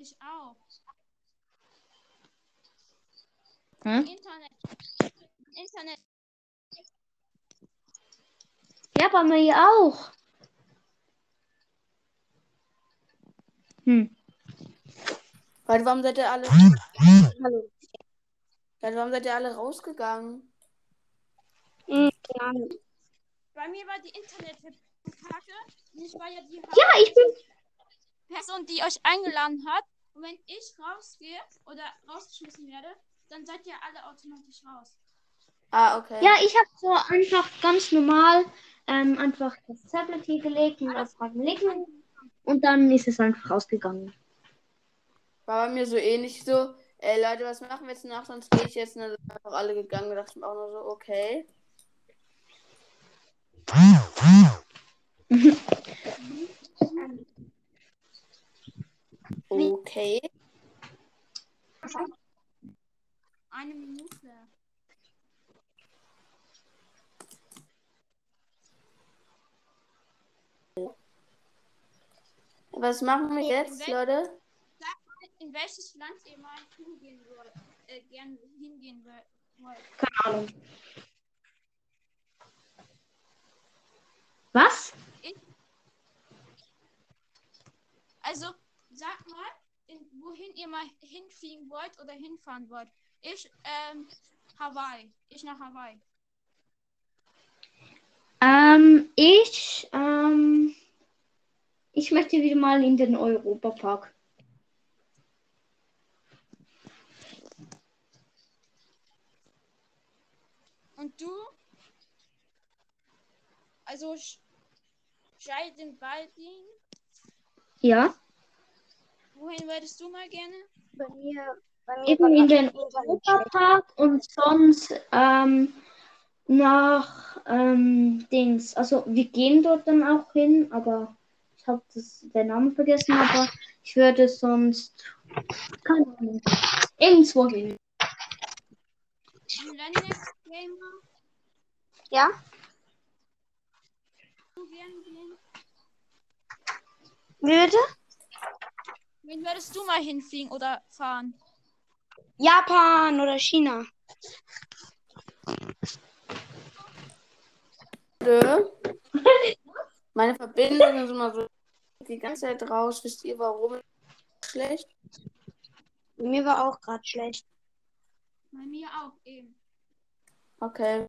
Ich auch. Hm? Internet. Internet. Ja, bei mir auch. Hm. Leute, warum seid ihr alle. Hallo. Leute, warum seid ihr alle rausgegangen? Hm, Ahnung. Bei mir war die Internetverbindung kacke. Ich war ja die Ja, ich bin. Person, die euch eingeladen hat. Und wenn ich rausgehe oder rausgeschmissen werde, dann seid ihr alle automatisch raus. Ah, okay. Ja, ich habe so einfach ganz normal ähm, einfach das Tablet hier gelegt und auf Fragen liegen. Und dann ist es einfach rausgegangen. War bei mir so ähnlich so. Ey, Leute, was machen wir jetzt nach? Sonst gehe ich jetzt. Und dann sind einfach alle gegangen. Da dachte ich mir auch nur so, okay. Okay. Eine Minute. Was machen wir jetzt, Leute? Sagt mal, in welches Land ihr mal hingehen wollt, äh, gerne hingehen wollt. Keine Ahnung. Was? Also, sagt mal, in, wohin ihr mal hinfliegen wollt oder hinfahren wollt. Ich, ähm, Hawaii. Ich nach Hawaii. Ähm, ich, ähm, ich möchte wieder mal in den Europapark. Und du? Also, Sch- Scheiden Baldin. Ja, Wohin würdest du mal gerne? Bei mir, bei mir eben in den. Europapark und sonst, ähm, nach, ähm, Dings. Also, wir gehen dort dann auch hin, aber ich habe den Namen vergessen, aber ich würde sonst, keine Ahnung, irgendwo hin. Ja? Du gerne gehen? Wie bitte? Wen würdest du mal hinfliegen oder fahren? Japan oder China? Meine Verbindung ist immer so die ganze Zeit raus. Wisst ihr, warum? Schlecht? Bei mir war auch gerade schlecht. Bei mir auch eben. Okay.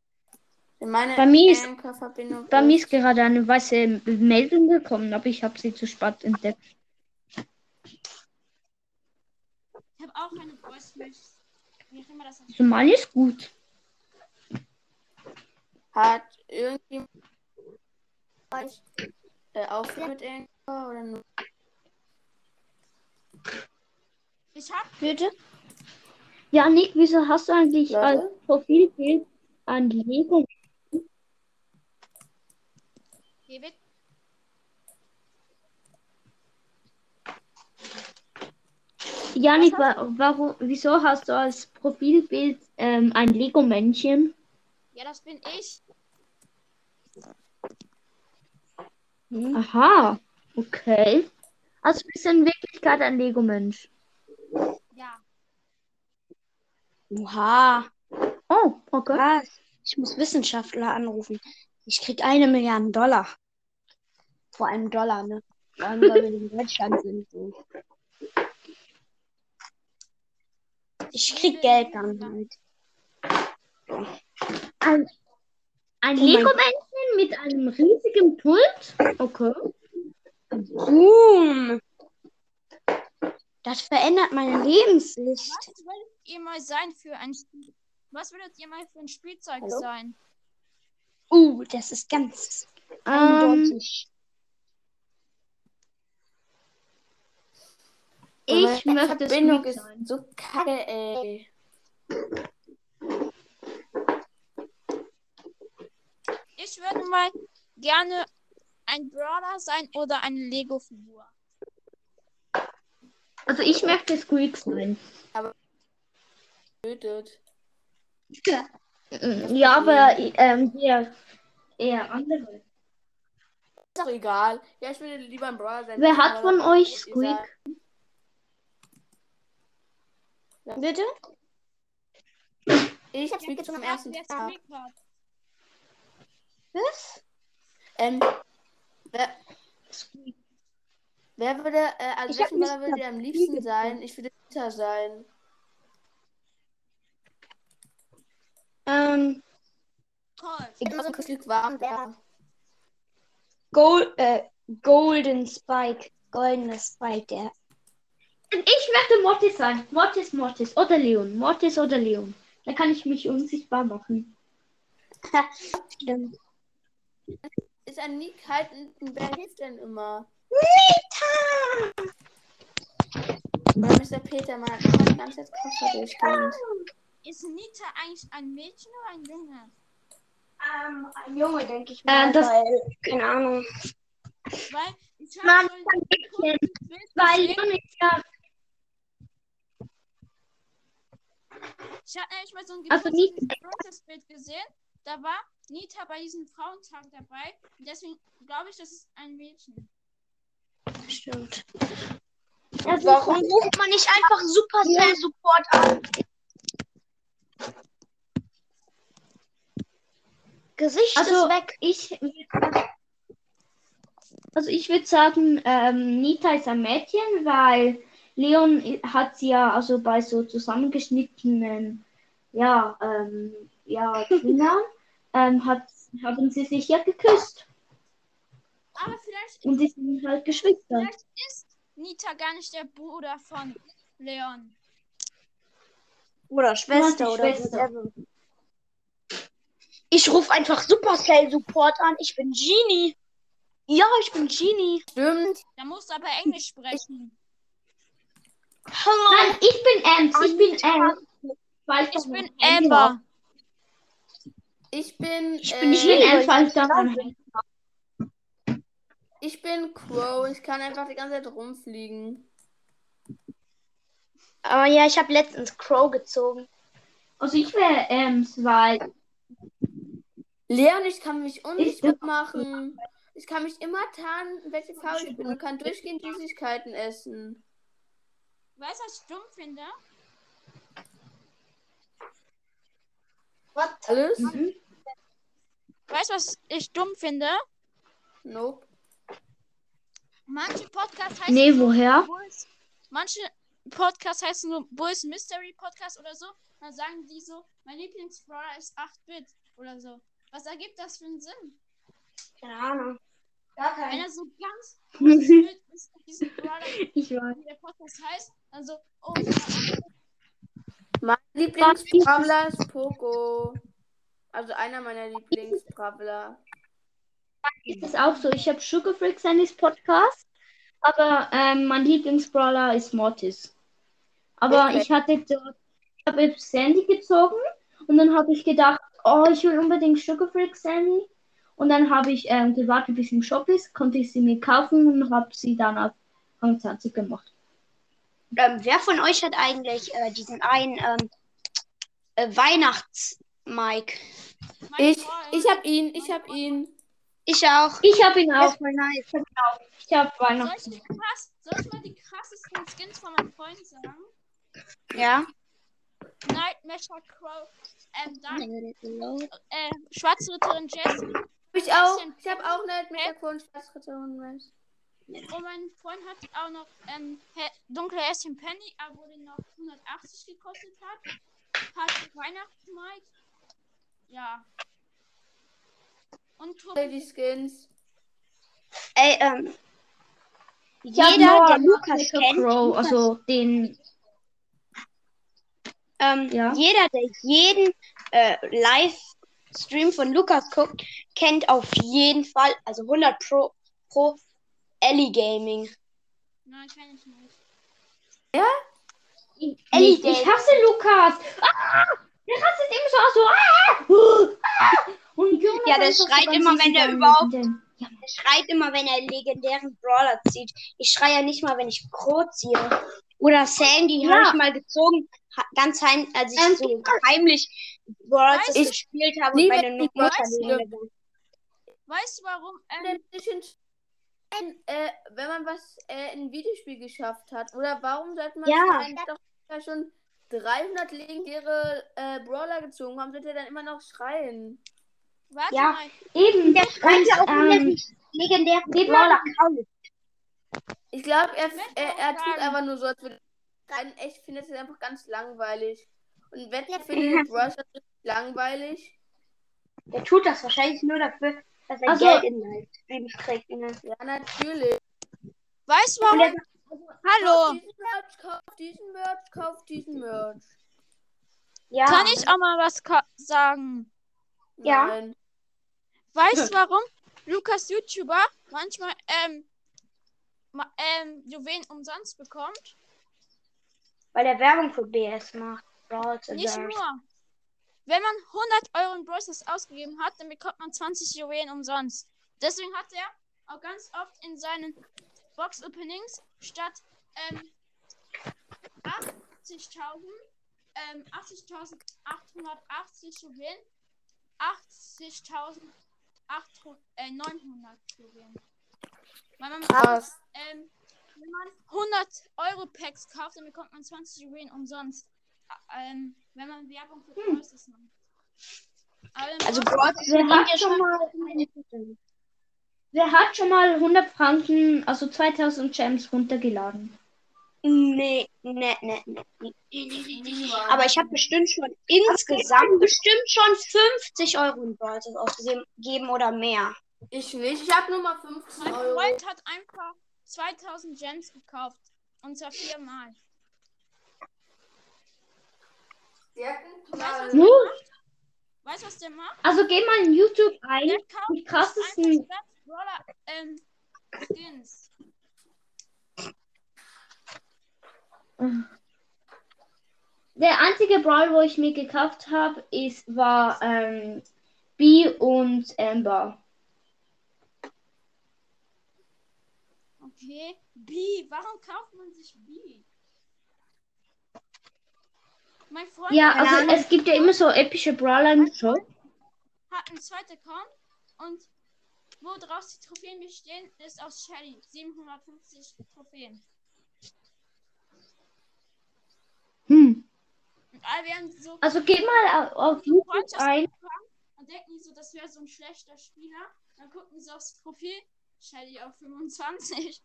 Meine Bei mir ist- Bei mir ist gerade eine weiße Meldung gekommen, aber ich habe sie zu spät entdeckt. Ich habe auch eine Voice Message. Wie auch immer das heißt. Meine ist gut. Hat irgendjemand äh, aufgehört mit Anchor oder nur? Ich habe Bitte? Ja, Nick, wieso hast du eigentlich Leute? als Profilbild Lego? Hier wird Janik, wa warum, wieso hast du als Profilbild ähm, ein Lego-Männchen? Ja, das bin ich. Hm? Aha, okay. Also bist du in Wirklichkeit ein Lego-Mensch. Ja. Oha. Oh, okay. Was? Ich muss Wissenschaftler anrufen. Ich krieg eine Milliarde Dollar. Vor einem Dollar, ne? Vor allem, weil wir in Deutschland sind. So. Ich krieg Geld dann halt. Ein, ein Oh Lego-Männchen mit einem riesigen Pult? Okay. Boom. Das verändert meine Lebenssicht. Was würdet ihr mal sein für ein Spiel? Was würdet ihr mal für ein Spielzeug Hallo? sein? Uh, das ist ganz Ähm, eindeutig. Ich Meine möchte Verbindung Squeak ist sein. so kacke, ey. Ich würde mal gerne ein Brawler sein oder eine Lego-Figur. Also ich möchte Squeak sein. Tötet. Ja, aber ähm, eher, eher andere. Ist doch egal. Ja, ich würde lieber ein Brawler sein. Wer hat von euch Squeak? Bitte? Ich spiele jetzt schon am ersten Tag. Was? Ähm, wer, wer würde, äh, also Ich welchen Brawler würde am liebsten gespielt. sein? Ich würde Nita sein. Ähm. Ich bin so Glück warm da. Gold, äh, Golden Spike. Goldener Spike, der. Ich möchte Mortis sein. Mortis, Mortis. Oder Leon. Mortis oder Leon. Da kann ich mich unsichtbar machen. Stimmt. Ist ein Nick halt ein, wer hilft denn immer? Nita! Oder Mr. Peter, die ganze Zeit Koffer durchgehend. Ist Nita eigentlich ein Mädchen oder ein Junge? Ähm, ein Junge, denke ich Äh, mal. das- weil, keine Ahnung. Weil ich habe Mann, so ein Mädchen. Weil. Leon ist ja. Ich habe nämlich mal so ein Also gekürztes Bild gesehen. Da war Nita bei diesem Frauentag dabei. Und deswegen glaube ich, das ist ein Mädchen. Stimmt. Also, Warum ruft man nicht einfach Supercell Support an? Gesicht Also- ist weg. Ich. Also ich würde sagen, ähm, Nita ist ein Mädchen, weil Leon hat sie ja also bei so zusammengeschnittenen, ja, ähm, ja, Fingern, ähm, hat, haben sie sich ja geküsst. Aber vielleicht, Und die sind halt Geschwister. vielleicht ist Nita gar nicht der Bruder von Leon. Oder Schwester oder Schwester. whatever. Ich rufe einfach Supercell Support an. Ich bin Genie. Ja, ich bin Genie. Stimmt. Da musst du aber Englisch sprechen. Hallo. Nein, ich bin Ems, ich bin Ems. Ich bin Amber. Ich bin, Ich äh, bin Ich bin Ems, weil ich ich da schlau noch bin. ich bin Crow. Ich kann einfach die ganze Zeit rumfliegen. Aber ja, ich habe letztens Crow gezogen. Also ich wäre Ems, weil Leon, ich kann mich Ich unsichtbar machen. Ich kann mich immer tarnen, welche Farbe ich bin und kann durchgehend Süßigkeiten essen. Weißt du, was ich dumm finde? Was? Alles? mhm. Weißt du, was ich dumm finde? Nope. Manche Podcasts heißen Nee, so woher? Bulls, manche Podcasts heißen so Bulls Mystery Podcast oder so. Dann sagen die so, mein Lieblingsbrawler ist 8-Bit oder so. Was ergibt das für einen Sinn? Keine Ahnung. Gar Wenn kein. er so ganz wild ist, diesen Brawler, Ich weiß. wie der Podcast heißt, dann so, oh, Mein Lieblingsbrawler ist Poco. Also einer meiner Lieblingsbrawler. Ist es auch so? Ich habe Sugar Freak Sandys Podcast, aber ähm, mein Lieblingsbrawler ist Mortis. Aber Okay. ich hatte dort, ich habe Sandy gezogen und dann habe ich gedacht, oh, ich will unbedingt Sugar Freak Sandy. Und dann habe ich ähm, gewartet, bis sie im Shop ist, konnte ich sie mir kaufen und habe sie dann auf Rang 20 gemacht. Ähm, wer von euch hat eigentlich äh, diesen einen ähm, äh, Weihnachts-Mike? Ich, ich hab ihn, ich hab ihn. Ich auch. Ich habe ihn auch. nice. Ich habe soll, Weihnachten. ich krass, soll ich mal die krassesten Skins von meinem Freund sagen? Ja. Nightmare Crow, ähm, Dark, äh, Schwarzritterin Jessie. Hab ich auch. Ich hab auch nicht mit der Kunstschwarzritterin. Und mein Freund hat auch noch ähm, dunkle Häschen Penny, aber den noch 180 gekostet hat. Hat Weihnachtsmike. Ja. Und. Die Skins. Ey, ähm. Jeder, der Lukas kennt, Crow, also den ähm, Ja. jeder, der jeden äh, Livestream von Lukas guckt, kennt auf jeden Fall, also 100 Pro, Pro Ellie Gaming. Nein, ich nicht. Ellie Nicht. Ich hasse Lukas. Ah, der rastet immer so aus, so. Ah, ah. Und Jonas Ja, der schreit immer, wenn der über überhaupt- Ja, Er schreit immer, wenn er legendären Brawler zieht. Ich schreie ja nicht mal, wenn ich Crow ziehe. Oder Sandy Ja. habe ich mal gezogen, ganz heim, als ich Ähm, so heimlich Brawl Weißt Stars du- gespielt habe und meine Mutter. Weißt du warum? Ähm, Ein bisschen ein, äh, wenn man was äh, in ein Videospiel geschafft hat. Oder warum sollte man Ja. eigentlich doch schon 300 legendäre äh, Brawler gezogen haben, wird er dann immer noch schreien. Warte Ja. mal. Eben. Der schreibt ja auch ähm, geht Brawler. Ich glaube, er, er, er tut einfach nur so, als würde er schreien. Echt findet er einfach ganz langweilig. Und wenn er findet Brawl Stars richtig langweilig, Der tut das wahrscheinlich nur dafür, dass er Also- Geld in Livestreams kriegt. Ne? ja, natürlich. Weißt du warum? er, Hallo. Kauf diesen Merch, kauf diesen Merch, kauf diesen Merch. ja, Kann ich auch mal was sagen? Ja. Nein. Weißt du warum? Lukas YouTuber manchmal ähm, ma- ähm, Juwelen umsonst bekommt? weil er Werbung für BS macht. Brawl Nicht nur. Wenn man 100 Euro in Brawl Stars ausgegeben hat, dann bekommt man 20 Juwelen umsonst. Deswegen hat er auch ganz oft in seinen Box-Openings statt ähm, 80.000 ähm, 80.880 Juwelen 80.900 äh, 900 Juwelen. Weil man Krass. ähm, wenn man 100 Euro Packs kauft, dann bekommt man 20 Juwelen umsonst. Ähm, wenn man Werbung für Hm. Brawlers macht. Also Brawl Wer bringt hat ja schon mal, wer hat schon mal 100 Franken, also 2000 Gems runtergeladen? Nee, nee, nee, nee, nee, nee, nee, nee. Aber ich habe bestimmt schon insgesamt bestimmt schon 50 Euro in Stars ausgegeben oder mehr. Ich nicht. Ich habe nur mal 15 mein Euro. Freund hat einfach 2000 Gems gekauft. Und zwar viermal. Der hat einen Weißt du, was der macht? Weißt du, was der macht? Also geh mal in YouTube ein. Der kauft Die krassesten. Brawler ähm, Skins. Der einzige Brawl, wo ich mir gekauft habe, ist war ähm, B und Amber. Okay. B. Warum kauft man sich B? Mein Freund Ja, also es gibt ja immer so epische Brawler im Shop. hat einen zweiten Account und wo draus die Trophäen bestehen, ist aus Shelly. 750 Trophäen. Hm. Und alle werden so Also geh mal au- auf YouTube ein. und denken so, das wäre so ein schlechter Spieler. Dann gucken sie aufs Profil. Shelly auf 25.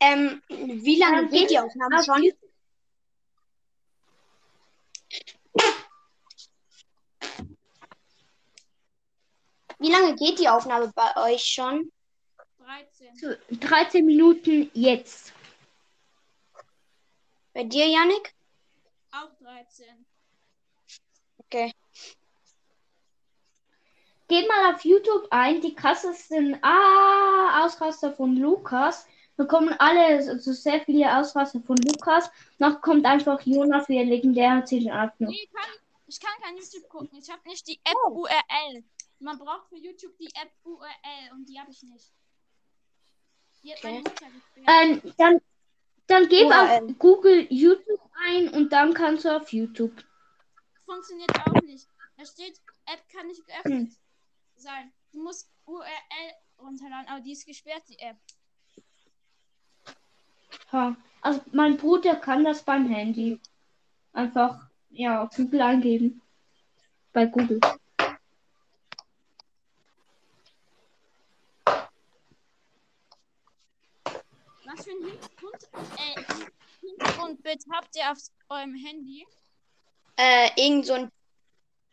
Ähm, wie lange Ähm, geht die Aufnahme auf schon? Wie lange geht die Aufnahme bei euch schon? 13. so 13 Minuten jetzt. Bei dir, Yannick? Auch 13. Okay. Geht mal auf YouTube ein, die krassesten ah, Ausraster von Lukas. Da kommen alle, also sehr viele Ausraster von Lukas. Noch kommt einfach Jonas wie ein legendärer 10 Abknopf. Nee, kann, ich kann kein YouTube gucken. Ich habe nicht die App Oh. URL. Man braucht für YouTube die App URL und die habe ich nicht. Die hat meine Okay. Mutter gesperrt. Ähm, dann, dann gib URL. auf Google YouTube ein und dann kannst du auf YouTube. Funktioniert auch nicht. Da steht, App kann nicht geöffnet Hm. sein. Du musst URL runterladen, aber die ist gesperrt, die App. Ha. Also mein Bruder kann das beim Handy. Einfach, ja, Google eingeben. Bei Google. Was für ein Hintergrund, äh, Habt ihr auf eurem Handy? Äh, irgend so einen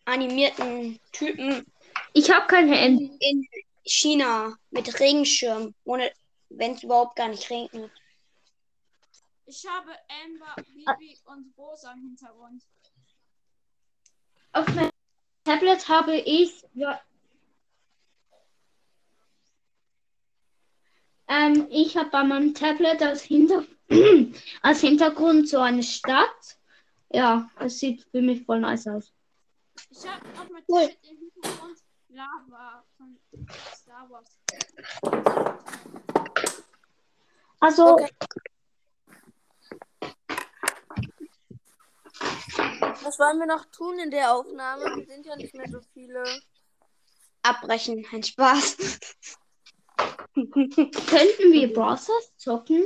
animierten Typen Ich habe kein Handy. in China mit Regenschirm, ohne, wenn es überhaupt gar nicht regnet. Ich habe Amber, Bibi und Rosa im Hintergrund. Auf meinem Tablet habe ich. Ja, ähm, ich habe bei meinem Tablet als, Hinter als Hintergrund so eine Stadt. Ja, es sieht für mich voll nice aus. Ich habe auf meinem Cool. Im Hintergrund Lava von Star Wars. Also, Okay. Was wollen wir noch tun in der Aufnahme? Wir sind ja nicht mehr so viele. Abbrechen, ein Spaß. könnten wir Browsers zocken?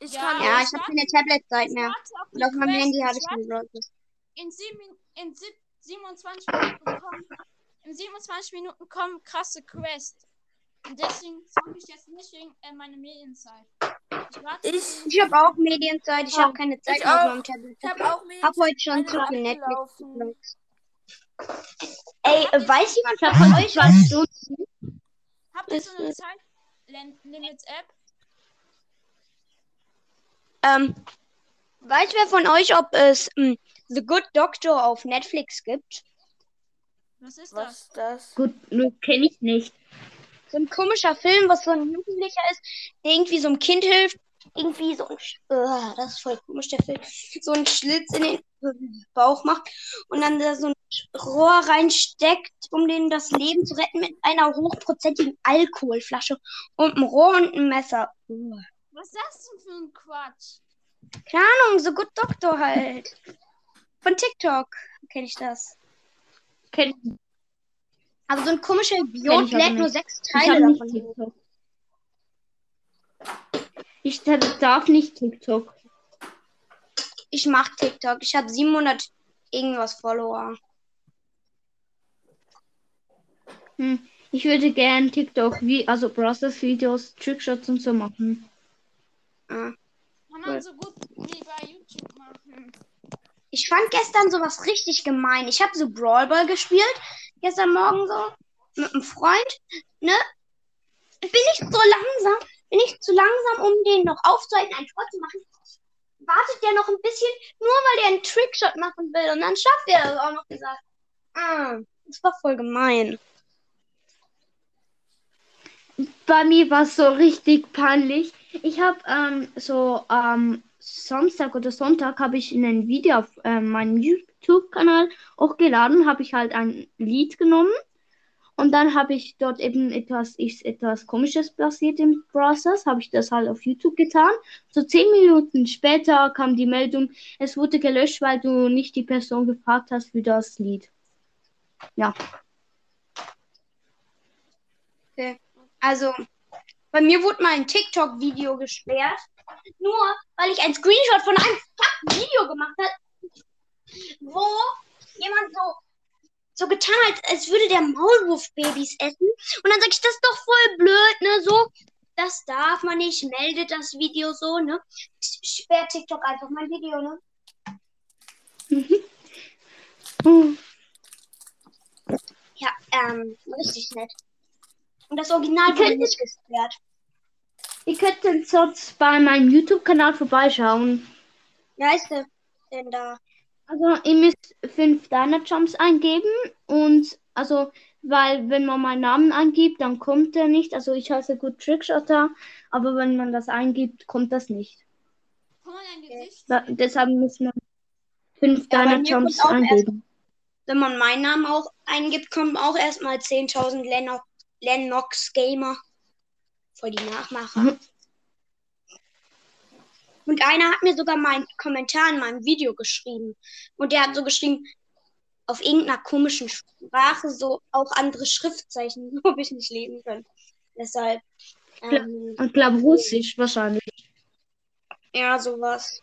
Ich Ja. kann Ja, ich habe keine Tablet-Zeit mehr. Auf Und auf meinem. Handy habe Ich ich keine warte- Brawl Pass. in, sieben, in sieb, 27 Minuten kommen, in 27 Minuten kommen krasse Quests. Und deswegen zocke ich jetzt nicht wegen äh, meiner Medienzeit. Ich. Ich- Ich habe auch Medienzeit. Ich habe keine Zeit Ich mehr auf meinem Tablet. Ich habe auch Hab heute schon zu viel Netflix. Ey, äh, weiß jemand von euch was? Stunden. Habt ihr so eine Zeit-Limits-App? Ähm, weiß wer von euch, ob es ähm, The Good Doctor auf Netflix gibt? Was ist Was das? ist das? Gut, kenne ich nicht. So ein komischer Film, was so ein Jugendlicher ist, der irgendwie so einem Kind hilft. Irgendwie so ein, Sch- Ugh, das ist voll komisch, der Film. So einen Schlitz in den Bauch macht und dann da so ein Rohr reinsteckt, um denen das Leben zu retten mit einer hochprozentigen Alkoholflasche und einem Rohr und einem Messer. Ugh. Was ist das denn für ein Quatsch? Keine Ahnung, so gut Doktor halt. Von TikTok kenne ich das. Kenn ich Aber so ein komischer Idiot ich lädt nur sechs Ich Teile nicht davon. TikTok. Ich darf nicht TikTok. Ich mach TikTok. Ich habe 700 irgendwas Follower. Hm. Ich würde gern TikTok, wie, also Process Videos, Trickshots und so machen. Ah. Kann man so gut wie bei YouTube machen. Ich fand gestern sowas richtig gemein. Ich habe so Brawl Ball gespielt. Gestern Morgen so. Mit einem Freund. Ne? Bin ich so langsam? Bin ich zu langsam, um den noch aufzuhalten, ein Tor zu machen? Wartet der noch ein bisschen, nur weil der einen Trickshot machen will. Und dann schafft er das auch noch gesagt. Ah, das war voll gemein. Bei mir war es so richtig peinlich. Ich habe ähm, so am Samstag oder Sonntag habe ich ein Video auf ähm, meinem YouTube-Kanal hochgeladen, habe ich halt ein Lied genommen und dann habe ich dort eben etwas, ist etwas Komisches passiert im Process, habe ich das halt auf YouTube getan. So zehn Minuten später kam die Meldung, es wurde gelöscht, weil du nicht die Person gefragt hast für das Lied. Ja. Also, bei mir wurde mal ein TikTok-Video gesperrt. Nur weil ich ein Screenshot von einem fucking Video gemacht habe, wo jemand so, so getan hat, als würde der Maulwurf-Babys essen. Und dann sag ich, das ist doch voll blöd, ne? So, das darf man nicht, meldet das Video so, ne? Sperrt TikTok einfach mein Video, ne? Hm. Ja, ähm, richtig nett. Und das Original Ich wurde könnte- nicht gesperrt. Ihr könnt sonst bei meinem YouTube-Kanal vorbeischauen. Wie heißt der denn da? Also ihr müsst fünf Diner Jumps eingeben und also, weil wenn man meinen Namen eingibt, dann kommt er nicht. Also ich heiße gut Trickshotter, aber wenn man das eingibt, kommt das nicht. Kann man ein Gesicht Da, deshalb muss man fünf Ja, Diner Jumps auch erst- eingeben. Wenn man meinen Namen auch eingibt, kommen auch erstmal 10.000 Lenno Lennox Gamer. Voll die Nachmacher. Mhm. Und einer hat mir sogar meinen Kommentar in meinem Video geschrieben. Und der hat so geschrieben, auf irgendeiner komischen Sprache, so auch andere Schriftzeichen, ob ich nicht lesen können. Deshalb, ähm, Ich glaube Russisch wahrscheinlich. ja, sowas.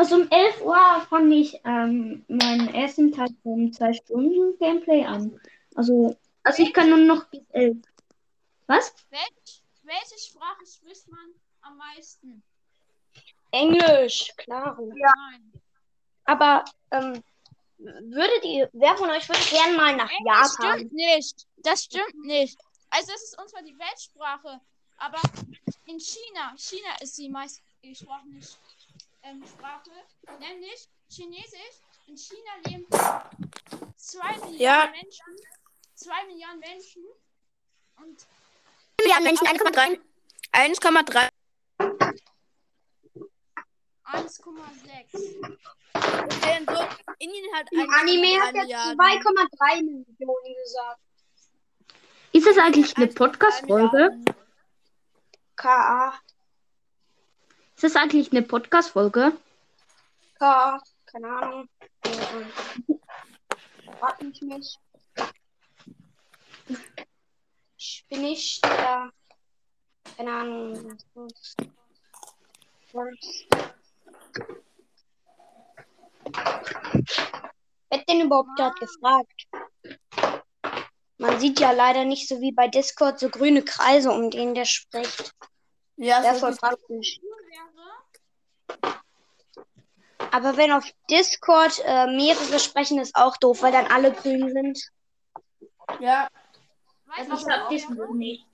Also um 11 Uhr fange ich ähm, meinen ersten Tag von zwei Stunden Gameplay an. Also, also ich kann nur noch bis 11. Was? Welch, welche Sprache spricht man am meisten? Englisch, klar. Nein. Aber, ähm, würdet ihr, wer von euch würde gerne mal nach Das Japan? stimmt nicht. Das stimmt nicht. Also es ist uns zwar die Weltsprache, aber in China, China ist die meistgesprochene ähm, Sprache, nämlich Chinesisch. In China leben zwei Milliarden Ja. Menschen. Zwei Milliarden Menschen. Und Milliarden Menschen, 1,3. 1,3. 1,6. Und während so Indien hat Im Anime hat 1,3 er Milliarden. 2,3 Millionen gesagt. Ist das eigentlich eine 1,3 Podcast-Folge? K.A. Ist das eigentlich eine Podcast-Folge? K. Keine Ahnung. Ja. Frag mich nicht. Ich bin nicht der. Keine Ahnung. Wer hat denn überhaupt dort gefragt? Man sieht ja leider nicht so wie bei Discord so grüne Kreise, um den der spricht. Ja, Wäre ist voll praktisch. Aber wenn auf Discord äh, mehrere sprechen, ist auch doof, weil dann alle grün sind. ja. weißt du, Das ist wäre? wir nicht.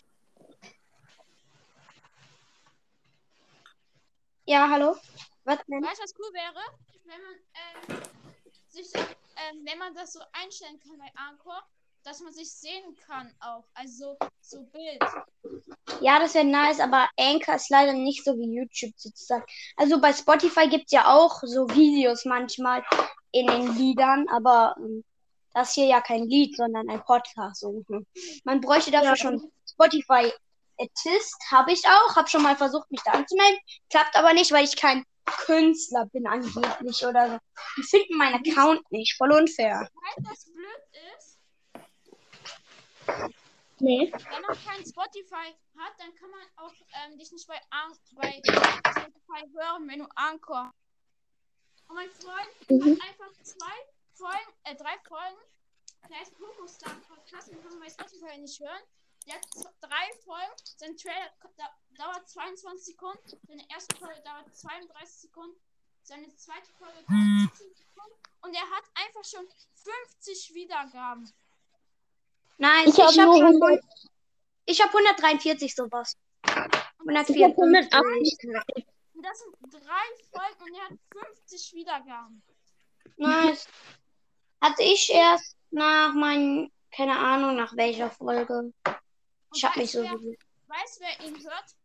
Ja, hallo? Was denn? Weißt du, was cool wäre? Wenn man ähm, sich, so- ähm, wenn man das so einstellen kann bei Anchor, dass man sich sehen kann auch. Also so Bild. Ja, das wäre nice, aber Anchor ist leider nicht so wie YouTube sozusagen. Also bei Spotify gibt es ja auch so Videos manchmal in den Liedern, aber ähm, das hier ja kein Lied, sondern ein Podcast. So. hm. Man bräuchte dafür Ja. schon Spotify Artist, habe ich auch, habe schon mal versucht, mich da anzumelden. Klappt aber nicht, weil ich kein Künstler bin angeblich oder so. Die finden meinen Account nicht, voll unfair. Weißt du, was blöd ist? Nee. Wenn man kein Spotify hat, dann kann man auch ähm, dich nicht bei, bei Spotify hören, wenn du Anchor. Und mein Freund Mhm. hat einfach zwei Folgen, äh, drei Folgen. Der heißt Pokostar Podcast, den kann man bei Spotify nicht hören. Der hat drei Folgen. Sein Trailer dauert 22 Sekunden. Seine erste Folge dauert 32 Sekunden. Seine zweite Folge dauert 17 Sekunden. Und er hat einfach schon 50 Wiedergaben. Nein, Ich habe hab nur schon 100, ich habe 143 sowas. Und das, ich hab 154. 180. und das sind drei Folgen und er hat 50 Wiedergaben. Nice. Hatte ich erst nach meinen, keine Ahnung, nach welcher Folge. Und Ich hab mich so wer. Weißt wer ihn hört?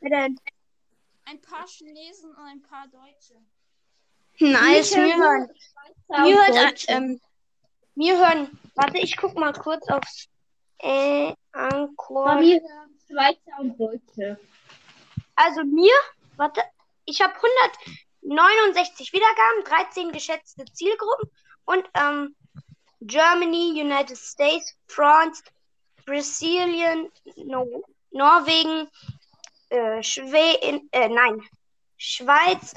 Wer denn? Ein paar Chinesen und ein paar Deutsche. Nice, Ich mir hören. Mir hört, ähm, mir hören, warte, ich guck mal kurz aufs, äh, Bei Anchor. mir Schweizer und Deutsche. Also mir, warte, ich habe 169 Wiedergaben, 13 geschätzte Zielgruppen und, ähm, Germany, United States, France, Brasilien, no Norwegen, äh, Schweden, äh, nein, Schweiz,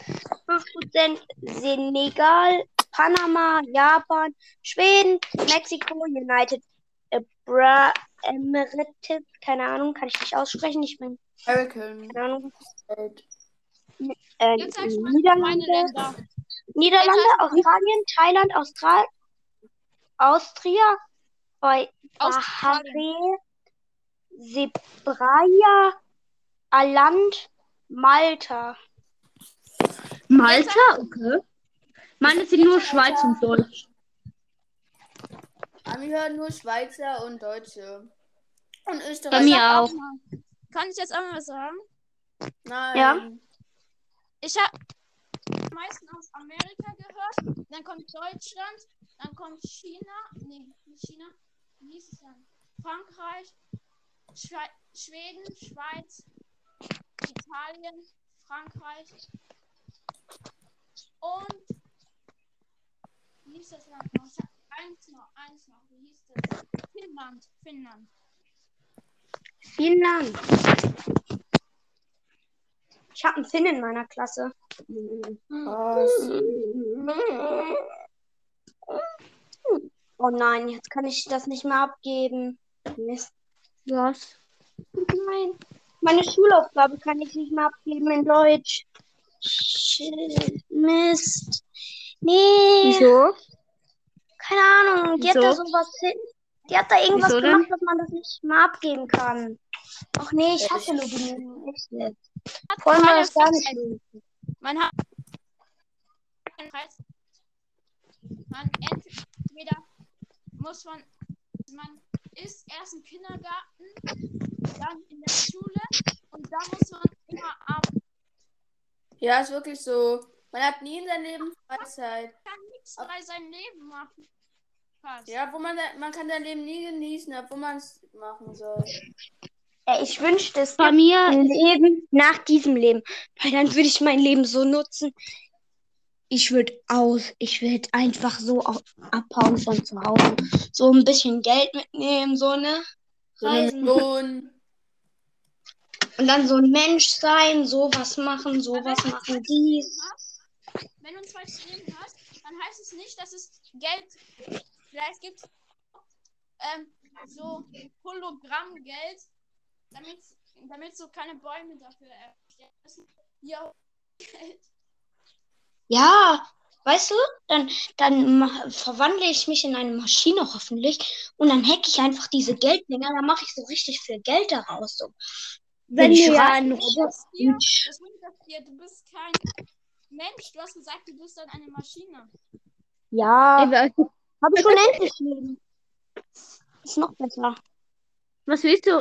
5%, Senegal, Panama, Japan, Schweden, Mexiko, United Abra Emirates, keine Ahnung, kann ich nicht aussprechen, ich bin, American keine Ahnung, äh, Niederlande. Niederlande, Australien, Thailand, Austral Austria. Bahrain, Sebraya, Aland, Malta. Malta? Okay. Meine sind nur Schweiz und Deutsch. Aber wir hören nur Schweizer und Deutsche. Und Bei Österreicher. mir auch. Kann ich jetzt einmal was sagen? Nein. Ja. Ich habe am meisten aus Amerika gehört. Dann kommt Deutschland. Dann kommt China. Nee, nicht China. Wie hieß es dann? Frankreich. Schwe Schweden. Schweiz. Italien. Frankreich. Und. Wie hieß das Land noch? Ich hab eins noch. Eins noch. Wie hieß das? Finnland. Finnland. Finnland. Ich habe einen Finn in meiner Klasse. Was? Oh nein, jetzt kann ich das nicht mehr abgeben. Mist. Was? Nein. Meine Schulaufgabe kann ich nicht mehr abgeben in Deutsch. Shit. Mist. Nee. Wieso? Keine Ahnung. Die hat Wieso? da sowas hin. Die hat da irgendwas Wieso denn? gemacht, dass man das nicht mehr abgeben kann. Ach nee, ich hasse Login. Echt jetzt. Wollen wir das gar nicht. Man hat man entweder muss man man ist erst im Kindergarten, dann in der Schule und dann muss man immer arbeiten. Ja, ist wirklich so. Man hat nie in seinem Leben Freizeit. Man kann nichts bei seinem Leben machen. Fast. Ja, wo man man kann sein Leben nie genießen, obwohl man es machen soll. Ich wünschte, es Bei mir ein Leben nach diesem Leben. Weil dann würde ich mein Leben so nutzen. ich würde aus, ich würde einfach so au- abhauen von zu Hause. So ein bisschen Geld mitnehmen, so, ne? So eine Reisen. Und dann so ein Mensch sein, sowas machen, sowas machen, dies. Wenn du ein zweites Leben hast, dann heißt es nicht, dass es Geld vielleicht gibt ähm, so Hologramm-Geld, damit, damit so keine Bäume dafür erstellen müssen. Ja, Geld. Ja, weißt du, dann, dann verwandle ich mich in eine Maschine hoffentlich und dann hacke ich einfach diese Gelddinger, dann mache ich so richtig viel Geld daraus. So. Wenn ich du ja bin, Roboter. Dir, du bist kein Mensch. Du hast gesagt, du bist dann eine Maschine. Ja, habe ich unendlich Leben. Ist noch besser. Was willst du?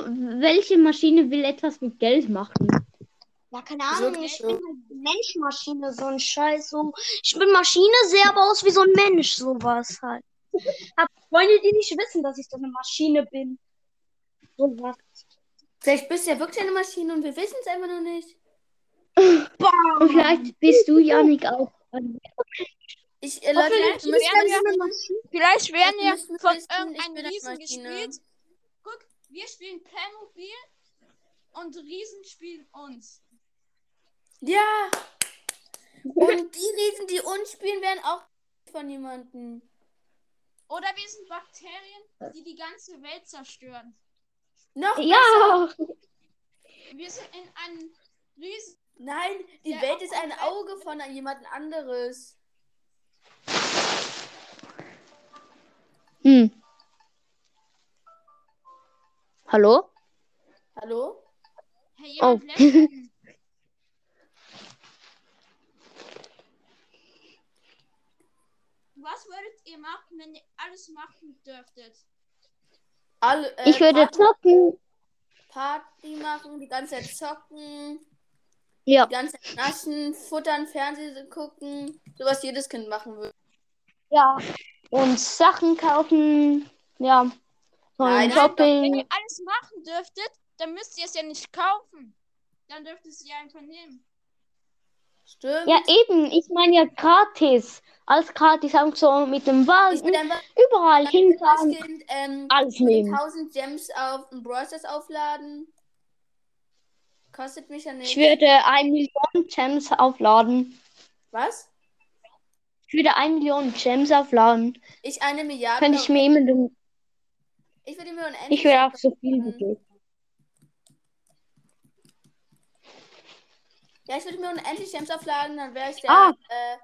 Welche Maschine will etwas mit Geld machen? Ja, keine Ahnung, wirklich ich so. bin halt Menschmaschine, so ein Scheiß. So. Ich bin Maschine, sehe aber aus wie so ein Mensch, sowas halt. Hab Freunde, die nicht wissen, dass ich so eine Maschine bin. Sowas. Vielleicht bist du ja wirklich eine Maschine und wir wissen es einfach noch nicht. Und vielleicht bist du, Janik, auch. Ich, äh, Leute, ihr müsst werden. Vielleicht werden wir müssen von irgendeinem Riesen gespielt. Guck, wir spielen Playmobil und Riesen spielen uns. Ja. Und die Riesen, die uns spielen, werden auch von jemandem. Oder wir sind Bakterien, die die ganze Welt zerstören. Noch besser. Ja! Wir sind in einem Riesen. Nein, die Der Welt ist ein Auge von jemand anderes. Hm. Hallo? Hallo? Hey, Oh. Was würdet ihr machen, wenn ihr alles machen dürftet? Alle, äh, Ich würde Party, zocken. Party machen, die ganze Zeit zocken, Ja. die ganze Zeit naschen, futtern, Fernsehen gucken. So was jedes Kind machen würde. Ja. Und Sachen kaufen. Ja. Nein, ein nein, Shopping. Wenn ihr alles machen dürftet, dann müsst ihr es ja nicht kaufen. Dann dürft ihr es ja einfach nehmen. Stimmt. Ja, eben. Ich meine ja gratis. Alles gratis. Auch so mit dem Wagen. Überall hinfahren. Kind ähm, Alles nehmen. 1000 Gems auf ein Browsers aufladen. Kostet mich ja nicht. Ich würde ein Million Gems aufladen. Was? Ich würde ein Million Gems aufladen. Ich eine Milliarde. Könnte ich mir jemandem. ich würde mir unendlich. Ich würde auch so viel wie geht. Ja, ich würde mir unendlich Gems aufladen, dann wäre ich der, Ah. äh,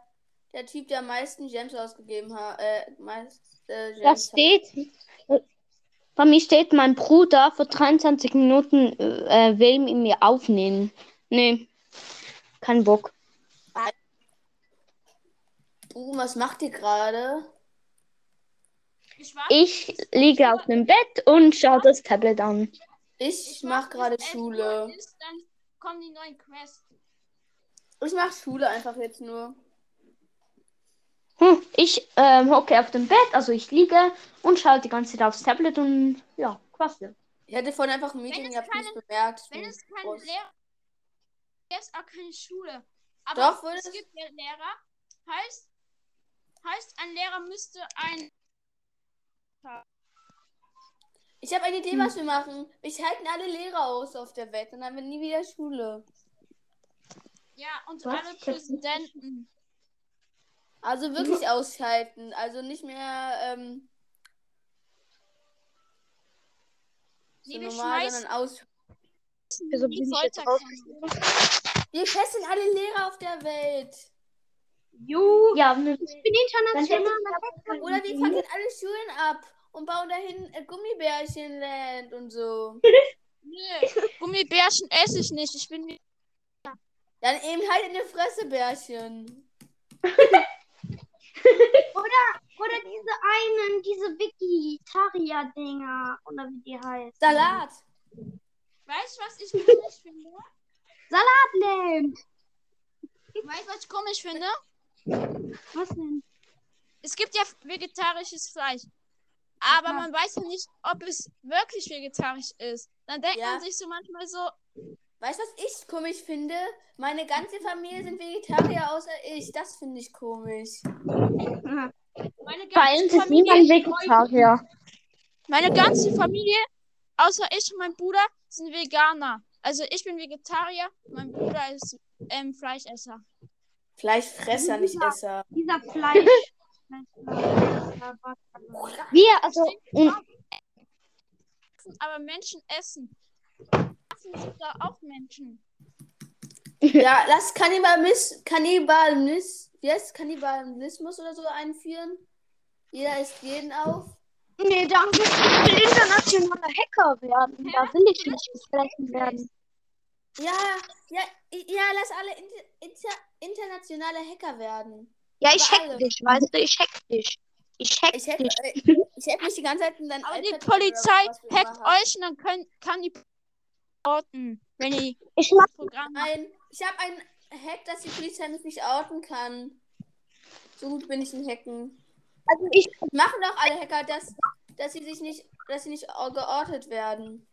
der Typ, der am meisten Gems ausgegeben hat. Äh, meist, äh, Gems Das steht. Bei mir steht, mein Bruder vor 23 Minuten äh, will mit mir aufnehmen. Nee. Kein Bock. Uh, was macht ihr gerade? Ich liege 11 auf dem Bett und schaue das Tablet an. Ich, Ich mach gerade bis 11 Uhr Schule. Ist, dann kommen die neuen Quests. Ich mach Schule einfach jetzt nur. Hm, ich ähm, hocke auf dem Bett, also ich liege und schaue die ganze Zeit aufs Tablet und ja, quasi. Ich hatte vorhin einfach ein Meeting, habt keine- nicht bemerkt. Wenn es kein Groß. Lehrer ist, auch keine Schule. Aber Doch, würde es gibt ja Lehrer. Heißt, heißt, ein Lehrer müsste ein. Ich habe eine Idee, Hm. was wir machen. Wir schalten alle Lehrer aus auf der Welt und dann haben wir nie wieder Schule. Ja, und Was? alle Ich Präsidenten. Also wirklich ausschalten. Also nicht mehr ähm, so Nee, wir normal, schmeißen sondern aus. Wieso bin ich jetzt. Wir fesseln alle Lehrer auf der Welt. Ju, Ja, ich bin international. Oder wir fangen alle Schulen ab und bauen dahin äh, Gummibärchenland und so. Nee, Gummibärchen esse ich nicht. Ich bin. Dann eben halt in der Fresse, Bärchen. Oder diese einen, diese Vegetarier-Dinger. Oder wie die heißen. Salat. Weißt du, was ich komisch finde? Salatland. Weißt du, was ich komisch finde? Was denn? Es gibt ja vegetarisches Fleisch. Aber man weiß ja nicht, ob es wirklich vegetarisch ist. Dann denkt Ja. man sich so manchmal so, Weißt du, was ich komisch finde? Meine ganze Familie sind Vegetarier außer ich. Das finde ich komisch. Meine Bei uns ganze ist niemand Familie, Vegetarier. meine ganze Familie, außer ich und mein Bruder, sind Veganer. Also ich bin Vegetarier, mein Bruder ist ähm, Fleischesser. Fleischfresser, nicht Esser. Dieser Fleisch. Wir, also, Aber Menschen essen. Sind da auch Menschen. Ja, lass Kannibalismus, Kannibalismus, wie heißt es? Kannibalismus oder so einführen. Jeder isst jeden auf. Nee, danke. Ich will internationaler Hacker werden. Da will ich nicht gefressen werden. Ja, ja, ja, lass alle inter, inter, internationale Hacker werden. Ja, ich hack alle. dich, weißt du? Ich hack dich. Ich hack Ich hack, dich. äh, ich hack mich die ganze Zeit in dein Aber die iPad Polizei hackt euch und dann können, kann die orten, wenn die Ich mach das Programm Ein, ich habe einen Hack, dass die Polizei mich nicht outen kann. So gut bin ich in Hacken. also ich Machen doch alle Hacker, dass, dass sie sich nicht, dass sie nicht geortet werden.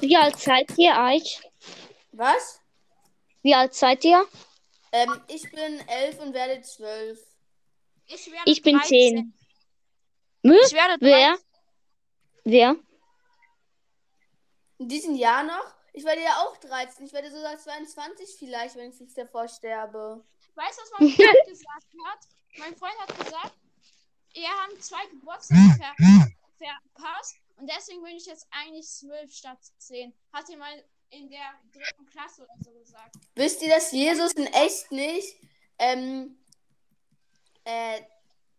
wie alt seid ihr euch? Was? Wie alt seid ihr? Ähm, ich bin elf und werde zwölf. Ich, werde Ich bin 13. zehn. Hm? Ich werde Wer? 13. Wer? In diesem Jahr noch? Ich werde ja auch 13. Ich werde sogar 22 vielleicht, wenn ich nicht davor sterbe. Weißt du, was mein Freund gesagt hat? Mein Freund hat gesagt, wir haben zwei Geburtstage ver verpasst und deswegen bin ich jetzt eigentlich zwölf statt zehn. Hat er mal in der dritten Klasse oder so gesagt. Wisst ihr, dass Jesus in echt nicht, ähm, äh,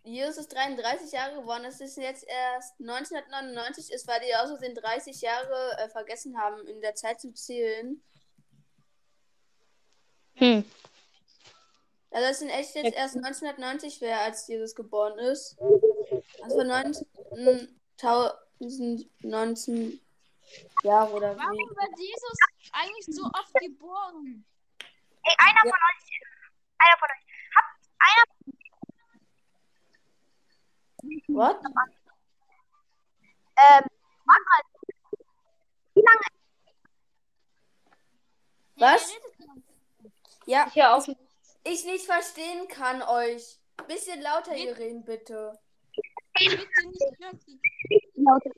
Jesus ist 33 Jahre geworden. Das ist jetzt erst 1999 ist, weil die aus Versehen 30 Jahre äh, vergessen haben, in der Zeit zu zählen. Hm. Also das in echt jetzt erst 1990 wäre, als Jesus geboren ist. Also 1919 Jahre oder Warum wie. wird Jesus eigentlich so oft geboren? Ey, einer Ja. von euch. Einer von euch. Hat einer. What? Ähm, warte mal. Wie lange? Was? Ja, wer redet denn? Ja, Hör auf. ich nicht verstehen kann euch. Bisschen lauter hier reden, bitte. Bitte nicht wirklich. Lauter.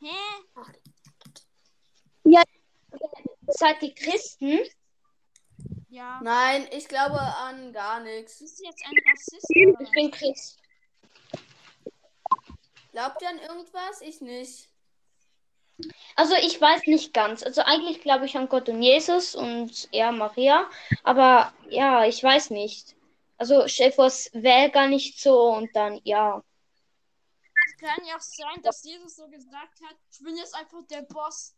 Hä? Seid ihr Christen? Ja. Nein, ich glaube an gar nichts. Bist du jetzt ein Rassist? oder Ich bin Christ. Glaubt ihr an irgendwas? Ich nicht. Also ich weiß nicht ganz. Also eigentlich glaube ich an Gott und Jesus und ja, Maria. Aber ja, ich weiß nicht. Also stell dir vor, es wäre gar nicht so und dann ja. Es kann ja auch sein, dass Jesus so gesagt hat, ich bin jetzt einfach der Boss.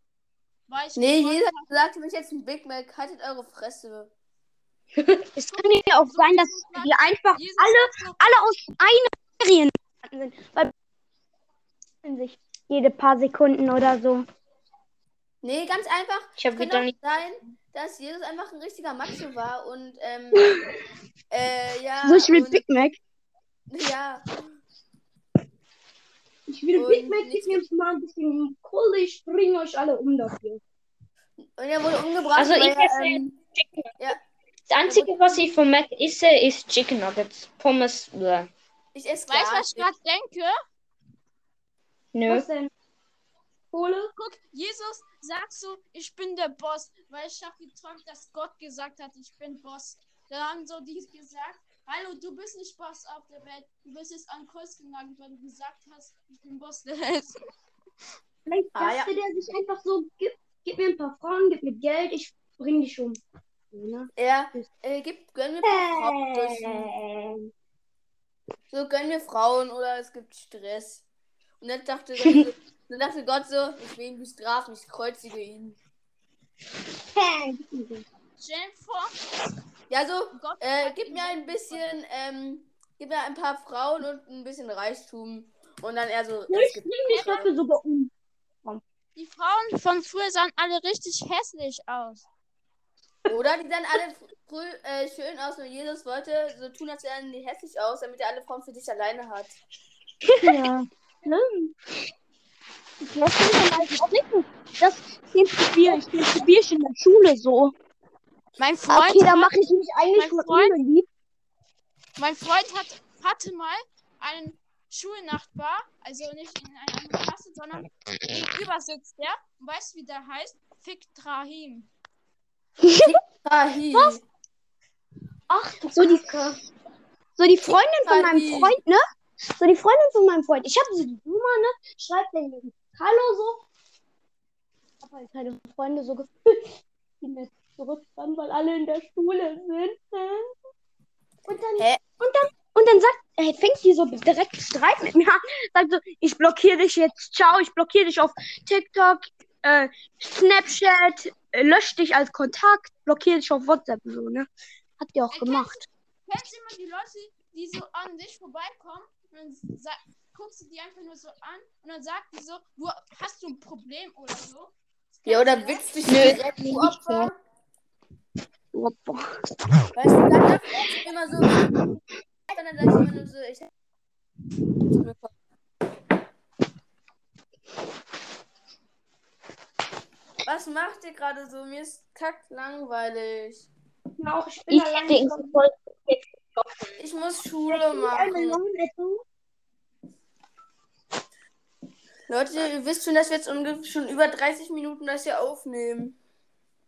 Weil ich Nee, jeder hab. sagt mich jetzt ein Big Mac. Haltet eure Fresse. Es kann ja auch sein, dass wir einfach alle, alle aus einer Serie sind. Weil sich jede paar Sekunden oder so. Nee, ganz einfach. Ich kann wieder auch nicht. sein, dass Jesus einfach ein richtiger Macho war und ähm, äh, ja. So, ich will und, Big Mac. Ja, Ich will Und Big Mac, mir jetzt mal ein bisschen Kohle, ich bringe euch alle um dafür. und er wurde umgebracht. Also weil ich esse ähm, Das Einzige, was ich von Mac esse, ist Chicken Nuggets. Pommes. Bäh. ich esse weißt du, was ich gerade denke? Nö. Was denn? Kohle? Guck, Jesus sagt so, ich bin der Boss, weil ich habe geträumt, dass Gott gesagt hat, ich bin Boss. Dann haben so die gesagt, hallo, du bist nicht Boss auf der Welt, du bist jetzt an den Kurs genagelt, weil du gesagt hast, ich bin Boss der Welt. Vielleicht Ah, dachte der sich einfach so, gib, gib mir ein paar Frauen, gib mir Geld, ich bring dich um. Er äh, gibt, gönn mir Frauen. So, gönn mir Frauen oder es gibt Stress. Und dann dachte, Gott so, dann dachte Gott so, ich will ihn bestrafen, ich kreuzige ihn. Ja, so, äh, gib mir ein bisschen, ähm, gib mir ein paar Frauen und ein bisschen Reichtum. Und dann er so, ich bring sogar um. Die Frauen von früher sahen alle richtig hässlich aus. Oder die sahen alle früh, äh, schön aus, nur Jesus wollte so tun, als wären die hässlich aus, damit er alle Frauen für sich alleine hat. Ja. Ne? Gestern dann weiß ich auch nicht. Das probiere ich. Den probiere ich in der Schule so. Mein Freund, Okay, da hat, mache ich mich eigentlich mein Freund- unbeliebt. mein Freund hat, hatte mal einen Schulnachbar, also nicht in einer anderen Klasse, sondern gegenüber sitzt der. Und weißt du, wie der heißt? Fick Trahim. Ahi. Ach, so die, so die Freundin von meinem. Freund, ne? So die Freundin von meinem Freund. Ich habe so die Nummer, ne? Schreibt den gegen Hallo so. Hab halt keine Freunde so gefühlt, die mir zurückschreiben, weil alle in der Schule sind. Und dann, Hä? und dann, und dann sagt, äh, fängt sie so direkt Streit mit mir an. Sagt so, ich blockiere dich jetzt, ciao, ich blockiere dich auf TikTok, äh, Snapchat, äh, lösch dich als Kontakt, blockiere dich auf WhatsApp und so, ne? Hat die auch Ey, gemacht. Kennst du immer die Leute, die so an dich vorbeikommen und dann sa- guckst du die einfach nur so an und dann sagt die so, du hast du ein Problem oder so? Ja, oder Kennst du das? willst du dich nicht Opfer? Oh, boah. Weißt du, dann darf ich immer so. Und dann sag ich immer nur so, ich. Was macht ihr gerade so? Mir ist kackt langweilig. Ja, auch ich Ich denke voll. Ich muss Schule machen. Leute, ihr wisst schon, dass wir jetzt ungefähr schon über 30 Minuten das hier aufnehmen.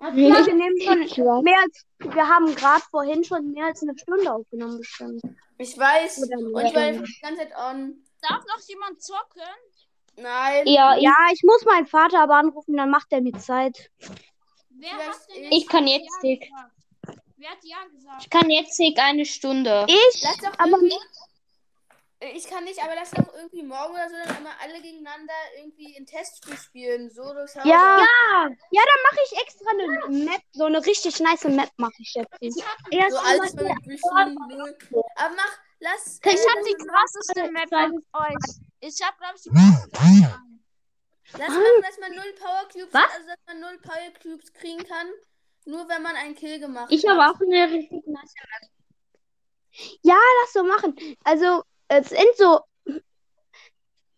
Ja, wir nehmen schon mehr als, wir haben gerade vorhin schon mehr als eine Stunde aufgenommen bestimmt. Ich weiß. Und ich war die ganze Zeit on. Darf noch jemand zocken? Nein. Ja, ich, Ja, ich muss meinen Vater aber anrufen, dann macht er mir Zeit. Wer hat denn ich. jetzt Ich kann Ja jetzt dick. gesagt? Wer hat ja gesagt? ich kann jetzt dick eine Stunde. Ich, Lass doch aber. Ich kann nicht, aber lass doch irgendwie morgen oder so dann immer alle gegeneinander irgendwie ein Testspiel spielen. So, das ja, ja, ja, dann mache ich extra eine Map, so eine richtig nice Map mache ich jetzt. Ich hab, Ja, So alles mit bisschen null. Aber mach, lass. äh, ich hab die krasseste Map von euch. Ich hab, glaube ich, die Map. Lass machen, dass man null Power Cubes Was? also dass man null Power Cubes kriegen kann. Nur wenn man einen Kill gemacht Ich hat. habe auch eine richtig nice. lass so machen. Also, es sind so,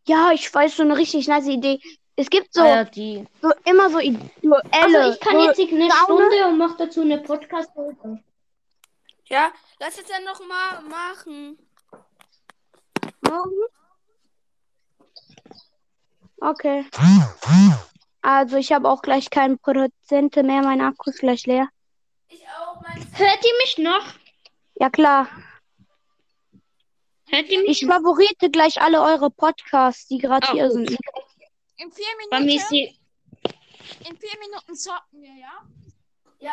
ja, ich weiß, so eine richtig nice Idee. Es gibt so, Ah, ja, die. so immer so Duelle. Also ich kann so, jetzt eine Sauna. Stunde und mache dazu eine Podcast-Folge. Ja, lass es dann noch mal machen. Morgen? Okay. Also ich habe auch gleich keinen Prozente mehr, mein Akku ist gleich leer. Ich auch, mein. Hört ihr mich noch? Ja klar. Hört ihr mich Ich favorite gleich alle eure Podcasts, die gerade Ah, hier gut. sind. In vier Minuten, in vier Minuten zocken wir, ja? Ja.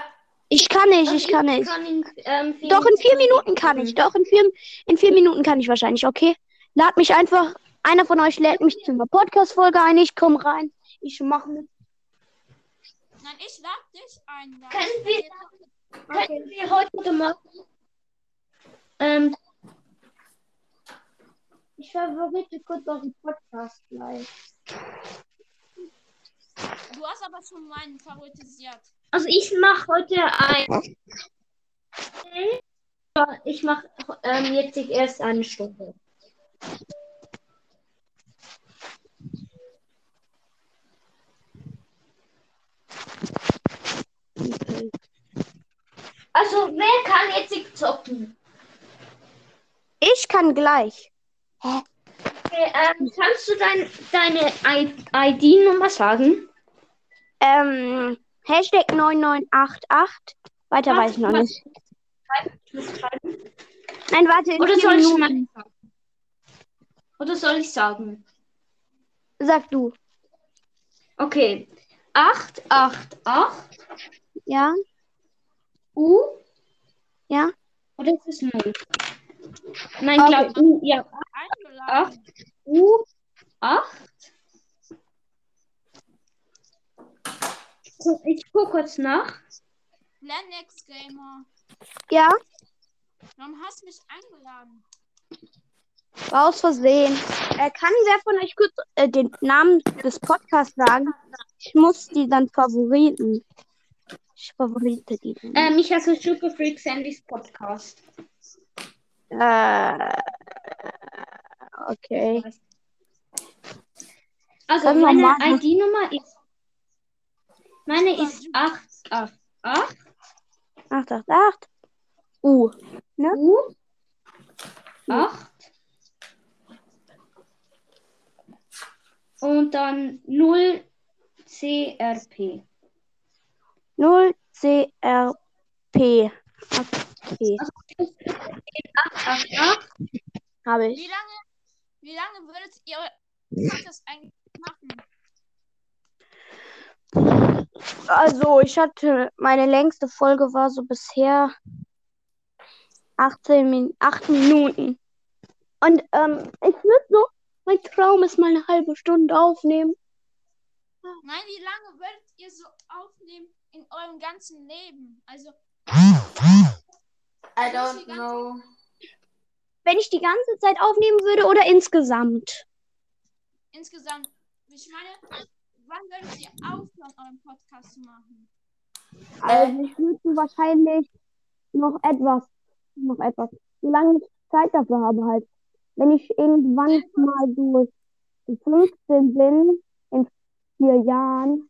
Ich kann nicht, ich kann nicht. Kann in, ähm, Doch, in vier Minuten kann ich. Doch, in vier, in vier Minuten kann ich wahrscheinlich, okay? Lad mich einfach, einer von euch lädt mich zu einer Podcast-Folge ein, ich komme rein. Ich mache mit. Nein, ich lade dich ein. Können wir- Können wir heute machen? Ähm, ich favorite kurz auf den Podcast gleich. Du hast aber schon meinen favorisiert. Also ich mache heute ein. Ich mache ähm, jetzt erst eine Stunde. Jetzt zocken? Ich kann gleich. Okay, ähm, kannst du dein, deine ID-Nummer sagen? Ähm, Hashtag 9988. Weiter Warte, weiß ich noch warte. nicht. Schreiben. Nein, warte, in Oder soll ich Minuten. mal sagen? Oder soll ich sagen? Sag du. Okay. 888 Ja? U Ja? Oder ist es 0? Nein, ich glaube U, ja. Eingeladen. U 8. Ich gucke kurz nach. Lennox Gamer. Ja? Warum hast du mich eingeladen? War aus Versehen. Äh, kann wer von euch kurz äh, den Namen des Podcasts sagen? Ich muss die dann favoriten. Ich favorite die. Ähm, ich heiße Sugar Freak Sandys Podcast. Äh, okay. Also meine. ID-Nummer ist. Meine ist 888 888. U. U 8 und dann 0 CRP. 0 CRP. Okay. 888 Habe ich. Wie lange, wie lange würdet ihr das eigentlich machen? Also, ich hatte, meine längste Folge war so bisher 18 Min 8 Minuten. Und ähm, ich würde so, mein Traum ist mal eine halbe Stunde aufnehmen. Nein, wie lange würdet ihr so aufnehmen in eurem ganzen Leben? Also, I don't know. Wenn ich die ganze Zeit aufnehmen würde oder insgesamt? insgesamt, ich meine, wann würdet ihr aufhören, euren Podcast zu machen? Also, ich würde wahrscheinlich noch etwas, noch etwas, solange ich Zeit dafür habe halt. Wenn ich irgendwann mal so 15 bin, in vier Jahren,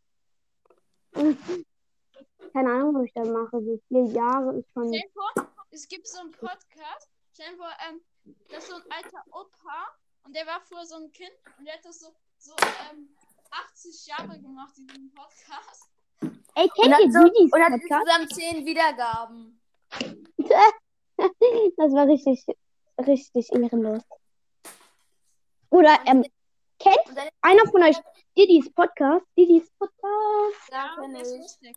keine Ahnung, was ich dann mache, so vier Jahre ist schon, Stell dir vor, es gibt so einen Podcast, stell dir vor, ähm, das ist so ein alter Opa und der war früher so ein Kind und der hat das so, so ähm, 80 Jahre gemacht, diesen Podcast. ey, kennt ihr so, Dudis und hat insgesamt 10 Wiedergaben. Das war richtig, richtig ehrenlos. Oder, ähm, kennt einer von euch Didis Podcast? Didis Podcast? ja, kenn der ist ich.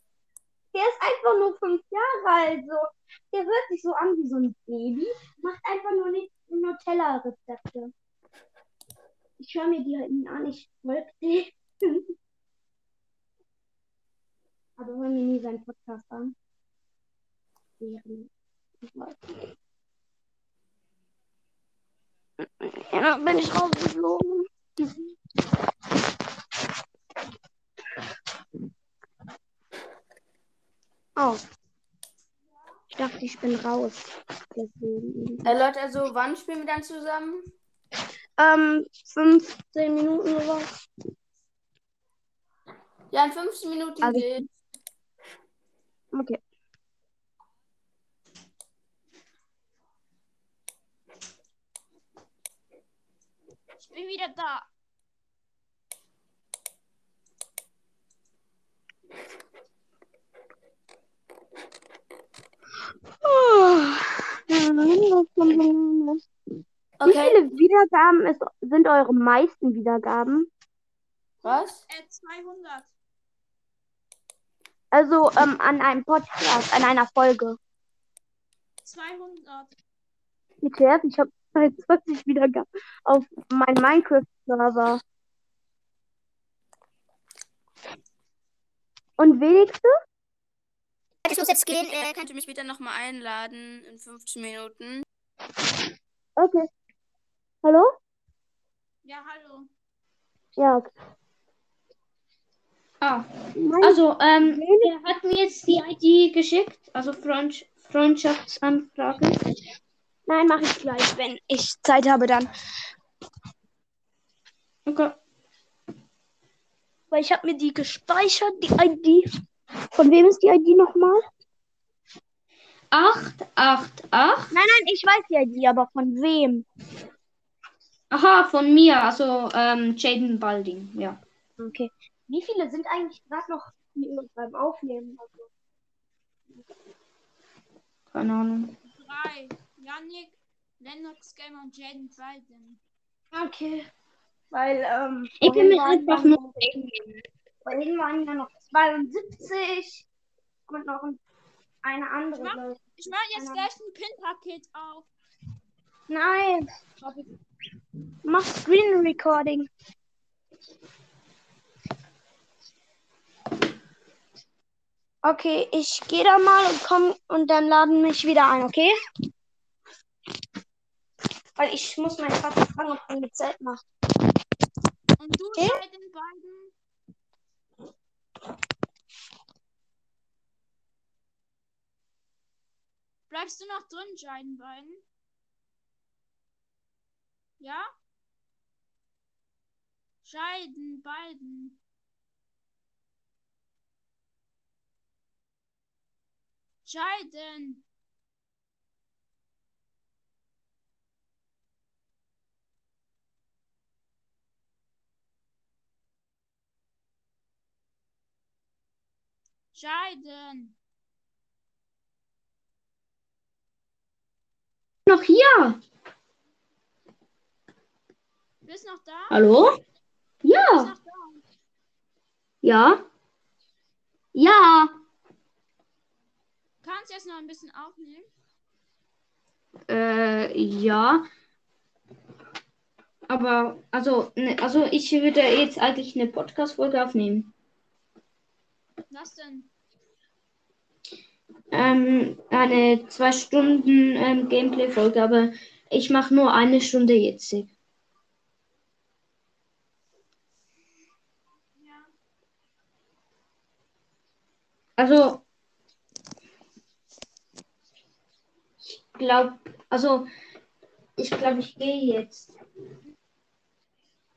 Der ist einfach nur fünf Jahre alt. So. Der hört sich so an wie so ein Baby, macht einfach nur nicht Nutella-Rezepte. Ich höre mir die halt nie an, ich folge dem. Aber höre mir nie seinen Podcast an. Nicht. Ja, bin ich rausgeflogen. Oh. Ich dachte, ich bin raus. Deswegen. Äh, Leute, also wann spielen wir dann zusammen? Ähm, 15 Minuten sowas. Ja, in 15 Minuten Also- geht. Okay. Ich bin wieder da. Hm. Wie Okay. viele Wiedergaben ist, sind eure meisten Wiedergaben? Was? Äh, 200. Also ähm, an einem Podcast, an einer Folge. 200. Bitte, ich habe 20 Wiedergaben auf meinem Minecraft-Server. Und wenigste? Ich muss jetzt gehen. Äh, könnt ihr mich bitte nochmal einladen in 15 Minuten? Okay. Hallo? Ja, hallo. Ja, okay. Ah, also, ähm, er hat mir jetzt die ID geschickt, also Freund Freundschaftsanfrage. Nein, mache ich gleich, wenn ich Zeit habe dann. Okay. Weil ich habe mir die gespeichert, die ID. Von wem ist die ID nochmal? 888. Nein, nein, ich weiß die ID, aber von wem? Aha, von mir, also ähm, Jaden Balding, ja. Okay. Wie viele sind eigentlich gerade noch beim Aufnehmen? Keine Ahnung. Drei. Yannick, Lennox Gamer und Jaden Biden. Okay. Weil, ähm, Ich bin mir einfach nur. noch- Vorhin waren ja noch 72 und noch ein- eine andere. mach- ich. Mache jetzt Keine gleich ein Pin-Paket auf. Nein. Mach Screen Recording. Okay, ich gehe da mal und komm und dann laden mich wieder ein, okay? Weil ich muss meinen Vater fragen, ob er eine Zeit macht. Und du, Okay. Jaden Biden. Bleibst du noch drin, Biden? Ja? Scheiden, beiden. Scheiden. Scheiden. Noch hier. Bist noch da? Hallo? Bist Ja. noch da? Ja. Ja. Kannst du jetzt noch ein bisschen aufnehmen? Äh, ja. Aber, also, ne, also ich würde jetzt eigentlich eine Podcast-Folge aufnehmen. Was denn? Ähm, eine zwei Stunden ähm, Gameplay-Folge, aber ich mache nur eine Stunde jetzt. Also, ich glaube, also, ich glaube, ich gehe jetzt.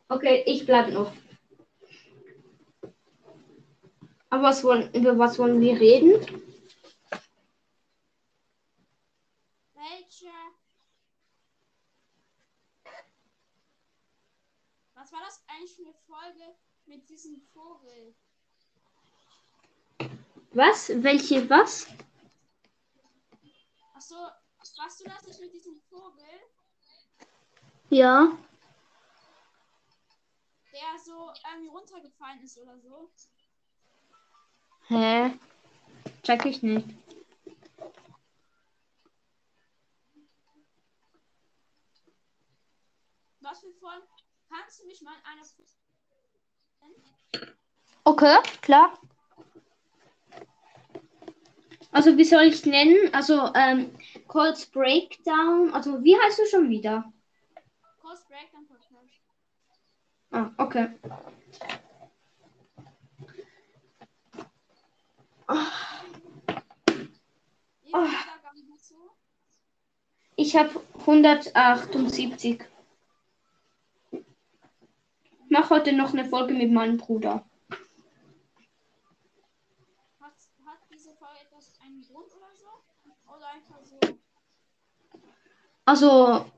Okay, ich bleibe noch. Aber was wollen, über was wollen wir reden? Welche? Was war das eigentlich für eine Folge mit diesem Vogel? Was? Welche was? Achso, warst du das nicht mit diesem Vogel, Ja. der so irgendwie runtergefallen ist oder so? Hä? Check ich nicht. Was für Folgen? Kannst du mich mal in einer Okay, klar. Also, wie soll ich es nennen? Also, ähm, Colts Breakdown. Also, wie heißt du schon wieder? Coast Breakdown Podcast? Ah, okay. Hast du? Ich habe 178. Ich mache heute noch eine Folge mit meinem Bruder. Hat, hat diese Folge etwas einen Grund oder so? Oder einfach so? Also,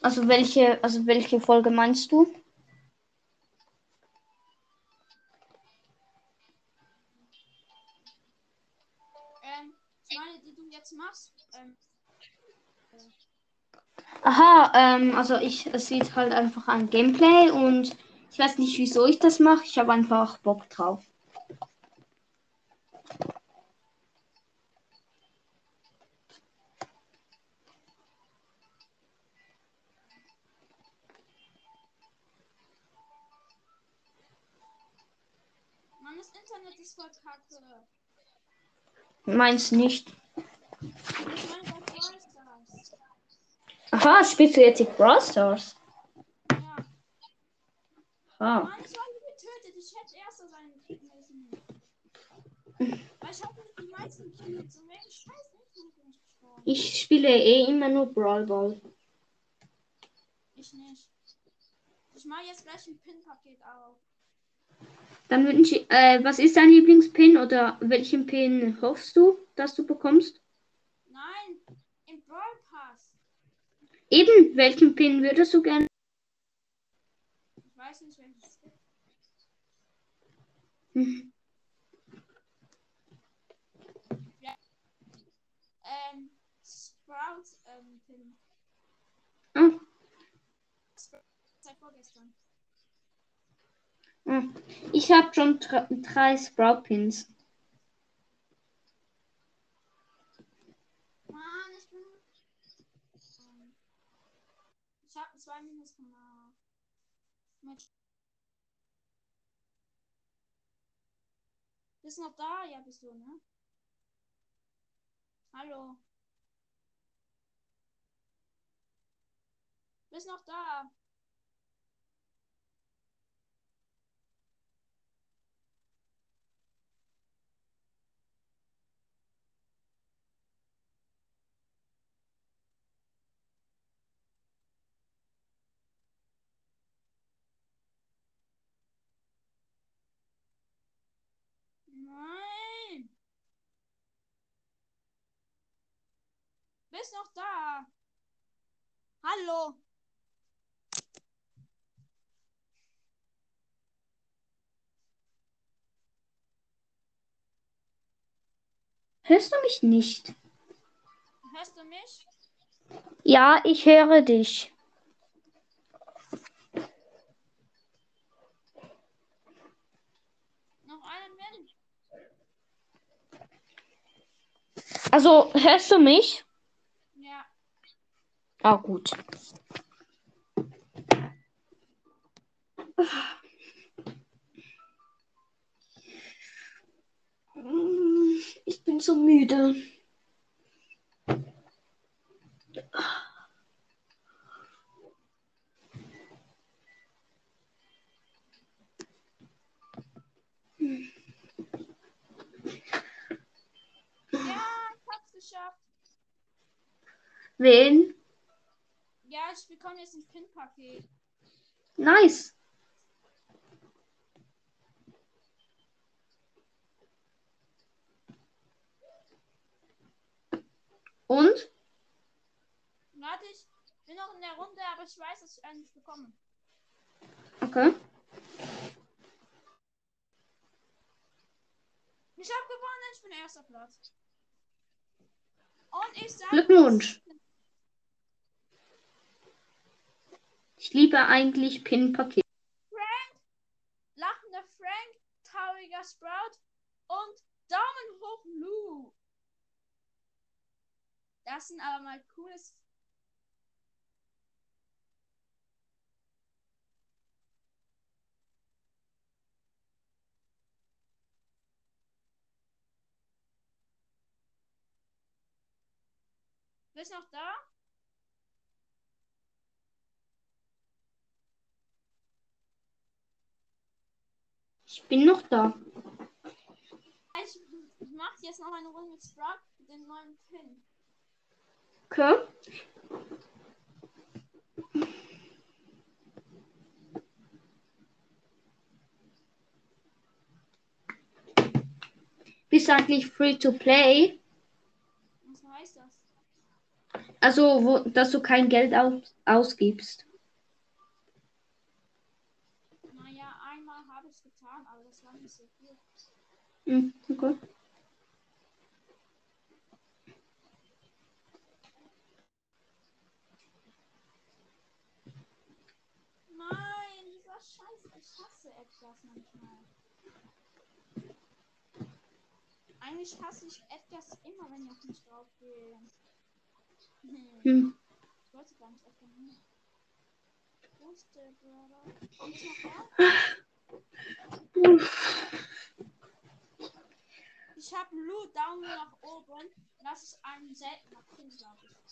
also welche, also welche Folge meinst du? Ähm, ich meine, die du jetzt machst. Ähm, Aha, ähm, also ich, es sieht halt einfach ein Gameplay und ich weiß nicht, wieso ich das mache. Ich habe einfach Bock drauf. Mann, das Internet ist voll kacke. Meins nicht. Ich Stars. Aha, spielst du jetzt die Brawl Stars? Ja. Ah. Mann, ich wurde getötet. Ich hätte erster sein müssen. Weil ich hatte die meisten Kills. Und wegen Scheiß gestorben. Ich spiele eh immer nur Brawl Ball. Ich nicht. Ich mache jetzt gleich ein Pin-Paket auf. Dann wünsche ich, äh, was ist dein Lieblingspin oder welchen Pin hoffst du, dass du bekommst? Nein, im Brawl Pass. Eben, welchen Pin würdest du gerne? Ich weiß nicht, gibt. Hm. Ähm, Sprout, ähm, Pin. Ah, Sprout seit vorgestern. ah. Ich habe schon dr- drei Sprout Pins. Mann, ich bin. Ähm, ich habe zwei Minus gemacht. Mit. Bist noch da? Ja, bist du, ne? Hallo. Bist noch da? Bist noch da. Hallo. Hörst du mich nicht? Hörst du mich? Ja, ich höre dich. Noch einen Wind. Also, hörst du mich? Ah, gut. Ich bin so müde. Ja, ich hab's geschafft. Wen? Ja, ich bekomme jetzt ein Pin-Paket. Nice. Und? Warte, ich bin noch in der Runde, aber ich weiß, dass ich einen bekomme. Okay. Ich habe gewonnen, ich bin erster Platz. Und ich sag. Glückwunsch. Ich liebe eigentlich Pin-Paket. Frank, lachender Frank, trauriger Sprout und Daumen hoch Lou. Das sind aber mal cooles. Bist noch da? Ich bin noch da. Ich, ich mach jetzt noch eine Runde mit Sprout mit dem neuen Pin. Okay. Bist du eigentlich free to play? Was heißt das? Also, wo, dass du kein Geld aus, ausgibst. Naja, einmal habe ich es getan, aber das war nicht so viel. Hm, okay. Nein, dieser Scheiß, ich hasse etwas manchmal. Eigentlich hasse ich etwas immer, wenn ich auf mich drauf gehe. Hm. Hm. Ich wollte gar nicht öffnen. Hm. Wo ist der Brother? Ist noch da? Ich habe Lu Daumen nach oben. Das ist ein seltener Pin, glaube ich.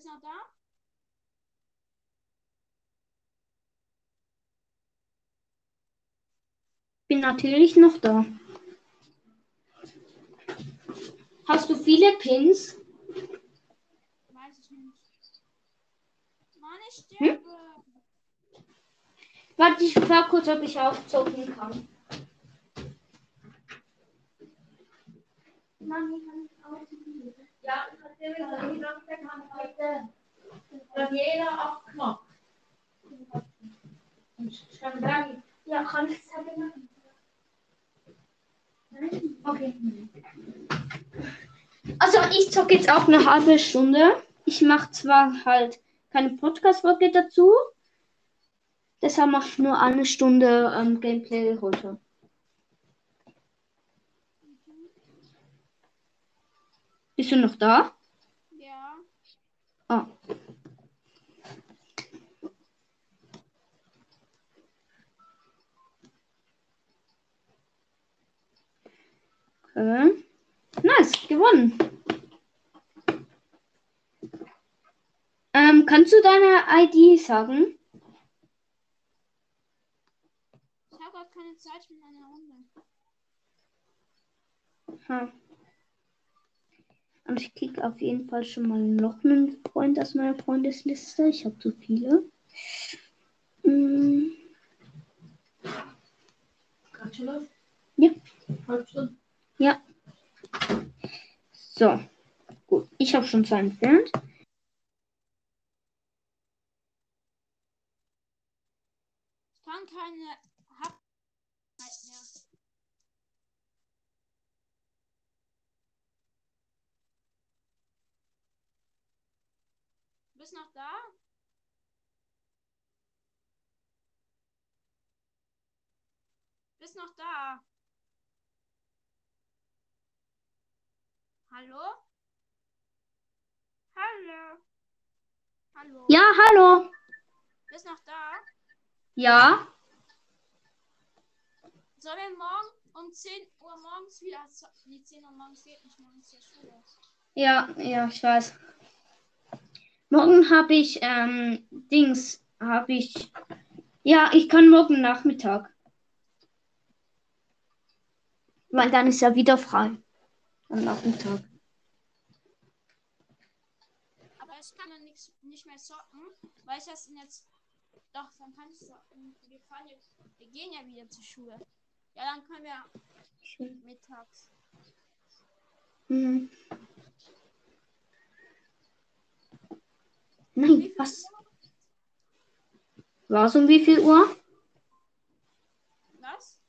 Ist noch da? Bin natürlich noch da. Hast du viele Pins? Weiß ich nicht. Mann, ich Hm? Warte, ich frage kurz, ob ich aufzocken kann. Mami, kann ich aufzocken? Also ich zocke jetzt auch eine halbe Stunde. Ich mache zwar halt keine Podcast-Folge dazu. Deshalb mache ich nur eine Stunde ähm, Gameplay heute. Bist du noch da? Ja. Ah. Okay. Nice, gewonnen. Ähm, kannst du deine ID sagen? Ich habe gerade keine Zeit mit einer Runde. Hm. Und ich krieg auf jeden Fall schon mal noch einen Freund aus meiner Freundesliste. Ich habe so viele. Mm, Kannst du das? Ja. Halb Stunde. so. Gut, ich habe schon zwei entfernt. Ich kann keine Hab mehr. Du bist noch da? Bist noch da? Hallo? Hallo? Hallo? Ja, hallo. Bist noch da? Ja. Sollen wir morgen um 10 Uhr morgens wieder. Nee, 10 Uhr morgens geht nicht morgens zur Schule. Ja, ja, ich weiß. Morgen habe ich, ähm, Dings, habe ich. Ja, ich kann morgen Nachmittag. Weil dann ist ja wieder frei. Am Nachmittag. Aber ich kann dann nix, nicht mehr zocken, weil ich das jetzt. Doch, dann kann ich zocken. Wir, fahren ja, wir gehen ja wieder zur Schule. Ja, dann können wir mittags. Hm. Wie Nein, was? War es um wie viel Uhr? Was?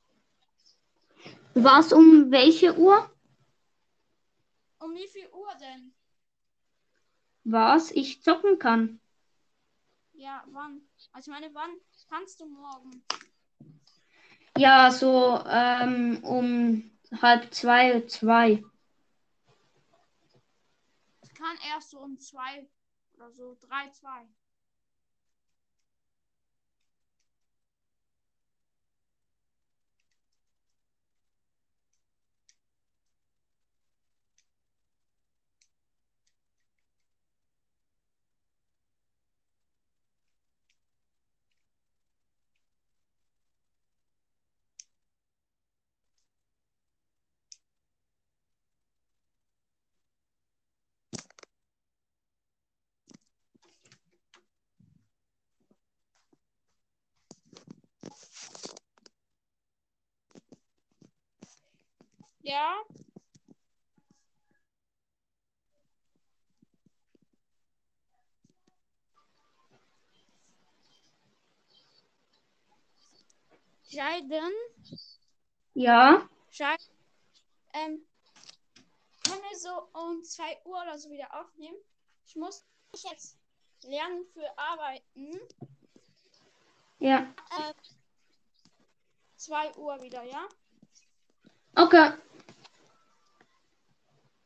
War es um welche Uhr? Um wie viel Uhr denn? Was ich zocken kann. Ja, wann? Also ich meine, wann kannst du morgen? Ja, so ähm, um halb zwei, zwei. Ich kann erst so um zwei oder so. 3-2. Ja? Scheiden? Ja, Scheiden? Ähm, können wir so um 2 Uhr oder so wieder aufnehmen? Ich muss jetzt lernen für Arbeiten. ja. Äh, 2 Uhr wieder, ja? Okay.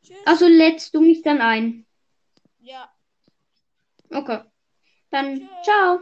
Tschüss. Also lädst du mich dann ein. Ja. Okay. Dann Tschüss. ciao.